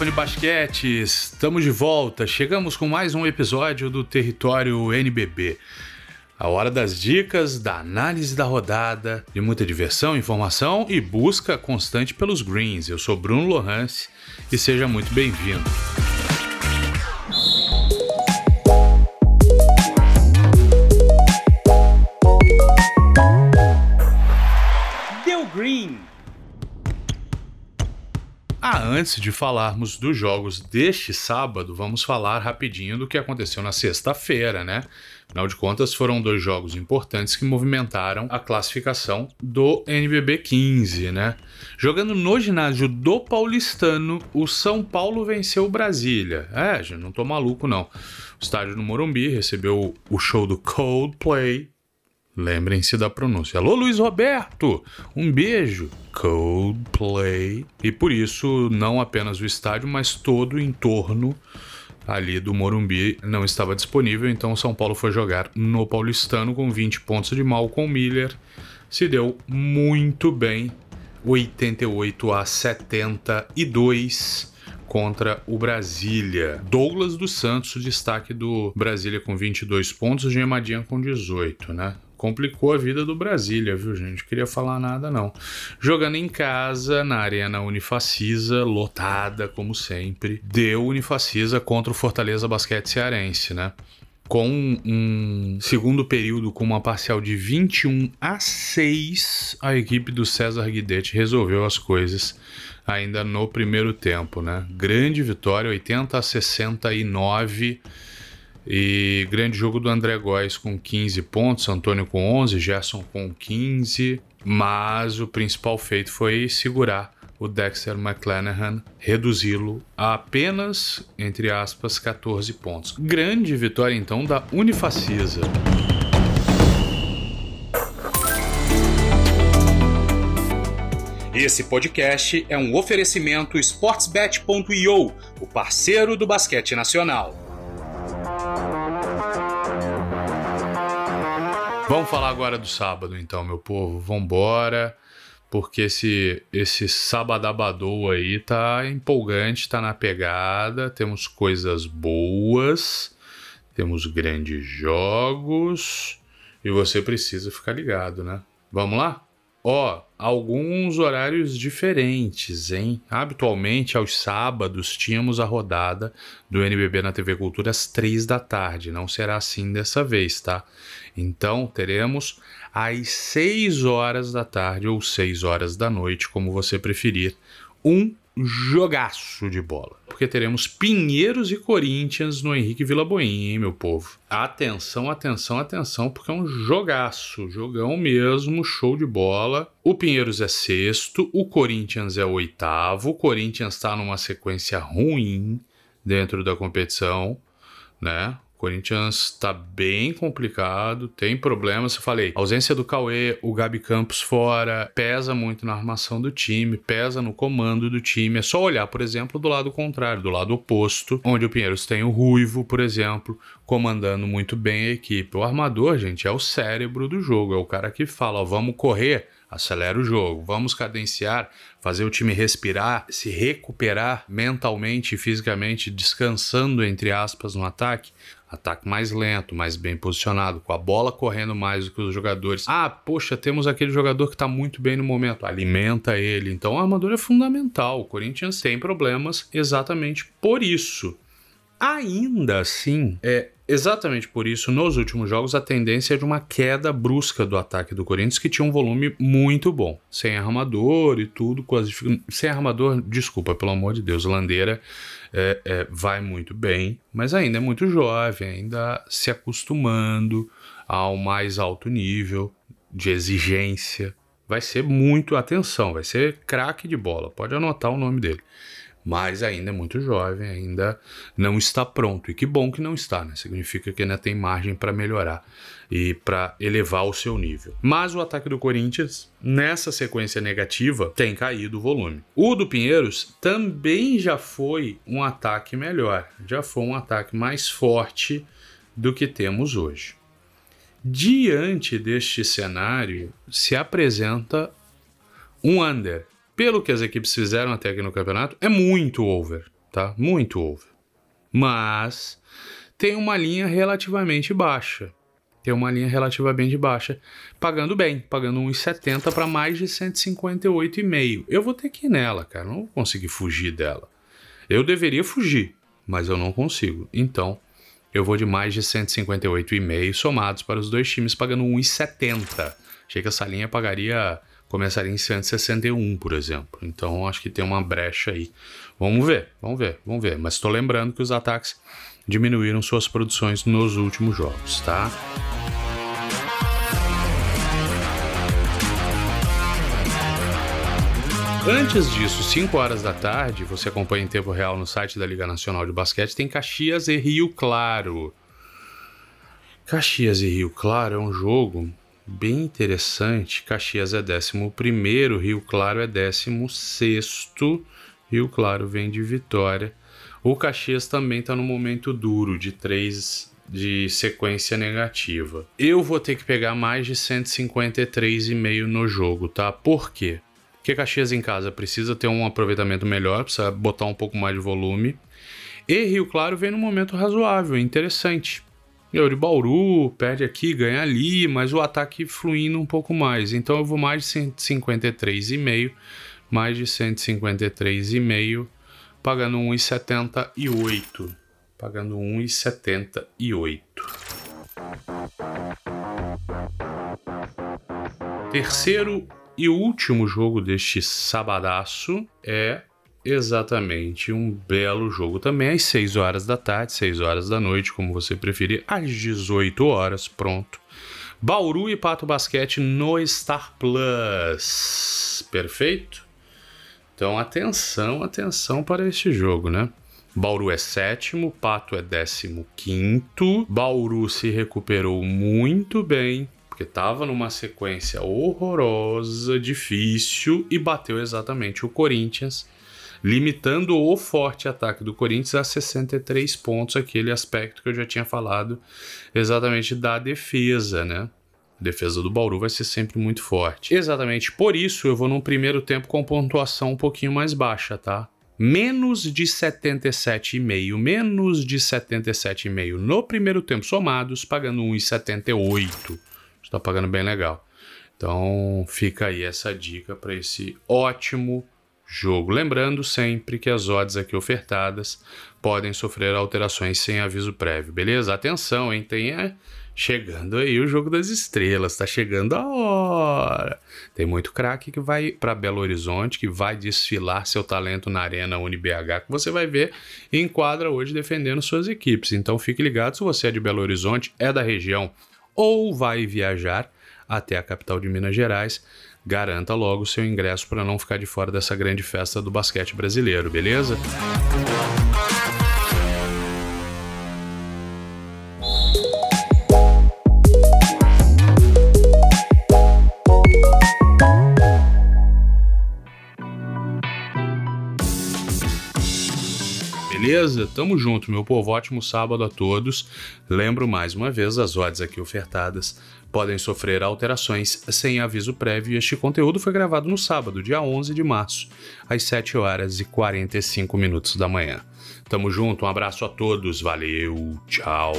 Fone Basquete, estamos de volta. Chegamos com mais um episódio do Território NBB. A hora das dicas, da análise da rodada, de muita diversão, informação e busca constante pelos greens. Eu sou Bruno Lohance e seja muito bem-vindo. Deu green. Ah, antes de falarmos dos jogos deste sábado, vamos falar rapidinho do que aconteceu na sexta-feira, né? Afinal de contas, foram dois jogos importantes que movimentaram a classificação do NBB 15, né? Jogando no ginásio do Paulistano, o São Paulo venceu o Brasília. É, gente, não tô maluco não. O estádio do Morumbi recebeu o show do Coldplay. Lembrem-se da pronúncia. Alô, Luiz Roberto! Um beijo! Coldplay. E por isso, não apenas o estádio, mas todo o entorno ali do Morumbi não estava disponível, então o São Paulo foi jogar no Paulistano com 20 pontos de Malcolm Miller. Se deu muito bem, 88 a 72 contra o Brasília. Douglas dos Santos, destaque do Brasília com 22 pontos, Gemadinha com 18, né? Complicou a vida do Brasília, viu, gente? Queria falar nada, não. Jogando em casa, na Arena Unifacisa, lotada, como sempre. Deu Unifacisa contra o Fortaleza Basquete Cearense, né? Com um segundo período com uma parcial de 21 a 6, a equipe do César Guidetti resolveu as coisas ainda no primeiro tempo, né? Grande vitória, 80 a 69 e grande jogo do André Góes com 15 pontos, Antônio com 11, Gerson com 15. Mas o principal feito foi segurar o Dexter McClanahan, reduzi-lo a apenas, entre aspas, 14 pontos. Grande vitória então da Unifacisa. Esse podcast é um oferecimento sportsbet.io, o parceiro do basquete nacional. Vamos falar agora do sábado, então, meu povo. Vambora, porque esse, esse sabadabadou aí tá empolgante, tá na pegada. Temos coisas boas, temos grandes jogos e você precisa ficar ligado, né? Vamos lá? Ó, alguns horários diferentes, hein? Habitualmente, aos sábados, tínhamos a rodada do NBB na TV Cultura às três da tarde. Não será assim dessa vez, tá? Então, teremos às 6 horas da tarde ou 6 horas da noite, como você preferir, um jogaço de bola. Porque teremos Pinheiros e Corinthians no Henrique Vila Boim, meu povo. Atenção, atenção, atenção, porque é um jogaço, jogão mesmo, show de bola. O Pinheiros é sexto, o Corinthians é oitavo. O Corinthians está numa sequência ruim dentro da competição, né? Corinthians está bem complicado, tem problemas. Eu falei, ausência do Cauê, o Gabi Campos fora, pesa muito na armação do time, pesa no comando do time. É só olhar, por exemplo, do lado contrário, do lado oposto, onde o Pinheiros tem o Ruivo, por exemplo, comandando muito bem a equipe. O armador, gente, é o cérebro do jogo, é o cara que fala, ó, vamos correr, acelera o jogo, vamos cadenciar, fazer o time respirar, se recuperar mentalmente e fisicamente, descansando, entre aspas, no ataque ataque mais lento, mais bem posicionado, com a bola correndo mais do que os jogadores. Ah, poxa, temos aquele jogador que está muito bem no momento, alimenta ele. Então a armadura é fundamental. O Corinthians tem problemas exatamente por isso. Ainda assim, é exatamente por isso, nos últimos jogos, a tendência é de uma queda brusca do ataque do Corinthians, que tinha um volume muito bom. Sem armador e tudo, com as Sem armador, desculpa, pelo amor de Deus, Landeira é, é, vai muito bem, mas ainda é muito jovem, ainda se acostumando ao mais alto nível de exigência. Vai ser muito atenção, vai ser craque de bola, pode anotar o nome dele mas ainda é muito jovem, ainda não está pronto. E que bom que não está, né? Significa que ainda tem margem para melhorar e para elevar o seu nível. Mas o ataque do Corinthians, nessa sequência negativa, tem caído o volume. O do Pinheiros também já foi um ataque melhor, já foi um ataque mais forte do que temos hoje. Diante deste cenário, se apresenta um under pelo que as equipes fizeram até aqui no campeonato, é muito over. tá? Muito over. Mas tem uma linha relativamente baixa. Tem uma linha relativamente baixa, pagando bem, pagando 1,70 para mais de 158,5. Eu vou ter que ir nela, cara, não vou conseguir fugir dela. Eu deveria fugir, mas eu não consigo. Então, eu vou de mais de 158,5 somados para os dois times pagando 1,70. Achei que essa linha pagaria começaria em 161, por exemplo. Então acho que tem uma brecha aí. Vamos ver, vamos ver, vamos ver. Mas estou lembrando que os ataques diminuíram suas produções nos últimos jogos, tá? Antes disso, 5 horas da tarde, você acompanha em tempo real no site da Liga Nacional de Basquete, tem Caxias e Rio Claro. Caxias e Rio Claro é um jogo bem interessante. Caxias é 11, Rio Claro é 16. Rio Claro vem de vitória. O Caxias também está no momento duro de 3 de sequência negativa. Eu vou ter que pegar mais de 153,5 no jogo, tá? Por quê? Porque Caxias em casa precisa ter um aproveitamento melhor, precisa botar um pouco mais de volume. E Rio Claro vem num momento razoável, interessante. E de Bauru perde aqui, ganha ali, mas o ataque fluindo um pouco mais. Então eu vou mais de 153,5, mais de 153,5, pagando 1,78. Pagando 1,78. Terceiro e último jogo deste sabadaço é exatamente um belo jogo também às 6 horas da tarde, 6 horas da noite, como você preferir, às 18 horas, pronto. Bauru e Pato Basquete no Star Plus. Perfeito? Então atenção, atenção para este jogo, né? Bauru é sétimo, Pato é décimo quinto. Bauru se recuperou muito bem, porque estava numa sequência horrorosa, difícil e bateu exatamente o Corinthians limitando o forte ataque do Corinthians a 63 pontos, aquele aspecto que eu já tinha falado exatamente da defesa, né? A defesa do Bauru vai ser sempre muito forte. Exatamente por isso eu vou num primeiro tempo com pontuação um pouquinho mais baixa, tá? Menos de 77,5, menos de 77,5 no primeiro tempo somados, pagando 1,78. Está pagando bem legal. Então fica aí essa dica para esse ótimo jogo. Lembrando sempre que as odds aqui ofertadas podem sofrer alterações sem aviso prévio, beleza? Atenção, hein? Tem é, chegando aí o jogo das estrelas, tá chegando a hora. Tem muito craque que vai para Belo Horizonte, que vai desfilar seu talento na Arena UniBH, que você vai ver em quadra hoje defendendo suas equipes. Então fique ligado se você é de Belo Horizonte, é da região ou vai viajar até a capital de Minas Gerais garanta logo seu ingresso para não ficar de fora dessa grande festa do basquete brasileiro, beleza? Beleza? Tamo junto, meu povo. Ótimo sábado a todos. Lembro mais uma vez as odds aqui ofertadas podem sofrer alterações sem aviso prévio. Este conteúdo foi gravado no sábado, dia 11 de março, às 7 horas e 45 minutos da manhã. Tamo junto, um abraço a todos, valeu, tchau.